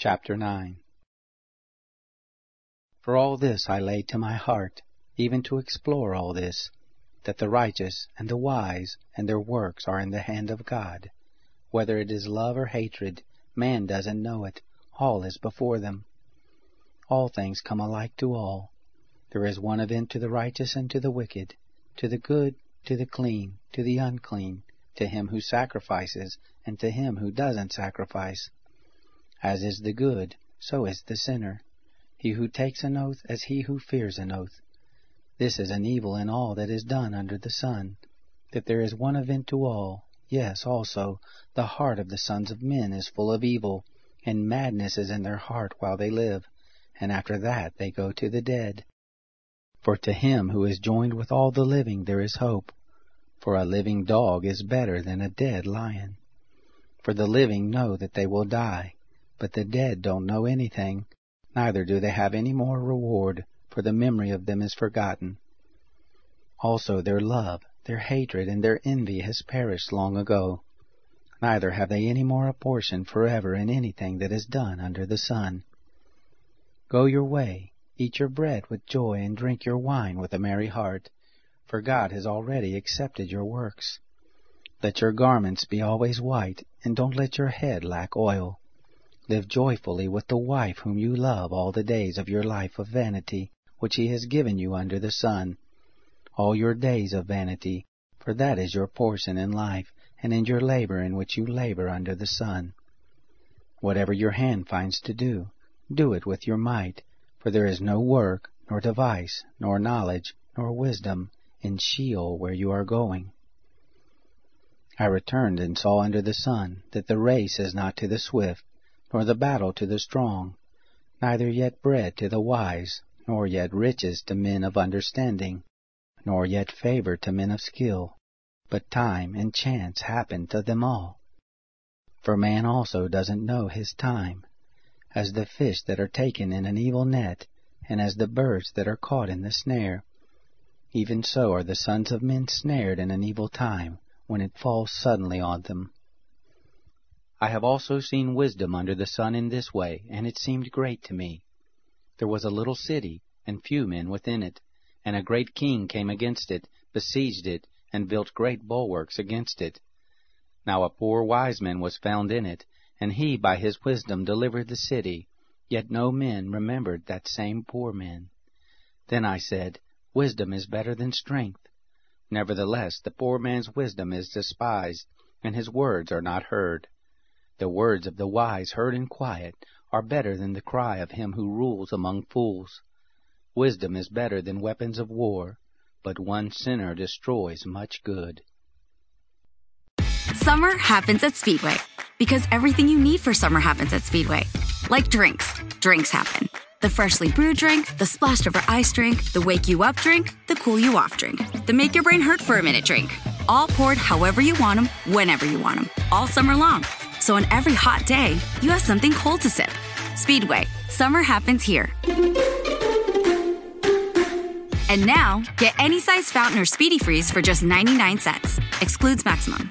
Chapter 9 For all this I laid to my heart, even to explore all this, that the righteous and the wise and their works are in the hand of God. Whether it is love or hatred, man doesn't know it. All is before them. All things come alike to all. There is one event to the righteous and to the wicked, to the good, to the clean, to the unclean, to him who sacrifices, and to him who doesn't sacrifice. As is the good, so is the sinner. He who takes an oath as he who fears an oath. This is an evil in all that is done under the sun, that there is one event to all. Yes, also, the heart of the sons of men is full of evil, and madness is in their heart while they live, and after that they go to the dead. For to him who is joined with all the living there is hope, for a living dog is better than a dead lion. For the living know that they will die, but the dead don't know anything, neither do they have any more reward, for the memory of them is forgotten. Also their love, their hatred, and their envy has perished long ago. Neither have they any more a portion forever in anything that is done under the sun. Go your way, eat your bread with joy, and drink your wine with a merry heart, for God has already accepted your works. Let your garments be always white, and don't let your head lack oil. Live joyfully with the wife whom you love all the days of your life of vanity, which he has given you under the sun. All your days of vanity, for that is your portion in life, and in your labor in which you labor under the sun. Whatever your hand finds to do, do it with your might, for there is no work, nor device, nor knowledge, nor wisdom in Sheol where you are going. I returned and saw under the sun that the race is not to the swift, nor the battle to the strong, neither yet bread to the wise, nor yet riches to men of understanding, nor yet favor to men of skill, but time and chance happen to them all. For man also doesn't know his time, as the fish that are taken in an evil net, and as the birds that are caught in the snare. Even so are the sons of men snared in an evil time, when it falls suddenly on them. I have also seen wisdom under the sun in this way, and it seemed great to me. There was a little city, and few men within it, and a great king came against it, besieged it, and built great bulwarks against it. Now a poor wise man was found in it, and he by his wisdom delivered the city, yet no men remembered that same poor man. Then I said, Wisdom is better than strength. Nevertheless, the poor man's wisdom is despised, and his words are not heard. The words of the wise heard in quiet are better than the cry of him who rules among fools. Wisdom is better than weapons of war, but one sinner destroys much good. Summer happens at Speedway because everything you need for summer happens at Speedway. Like drinks, drinks happen. The freshly brewed drink, the splashed over ice drink, the wake you up drink, the cool you off drink, the make your brain hurt for a minute drink. All poured however you want them, whenever you want them, all summer long. So on every hot day, you have something cold to sip. Speedway, summer happens here. And now, get any size fountain or speedy freeze for just 99 cents. Excludes maximum.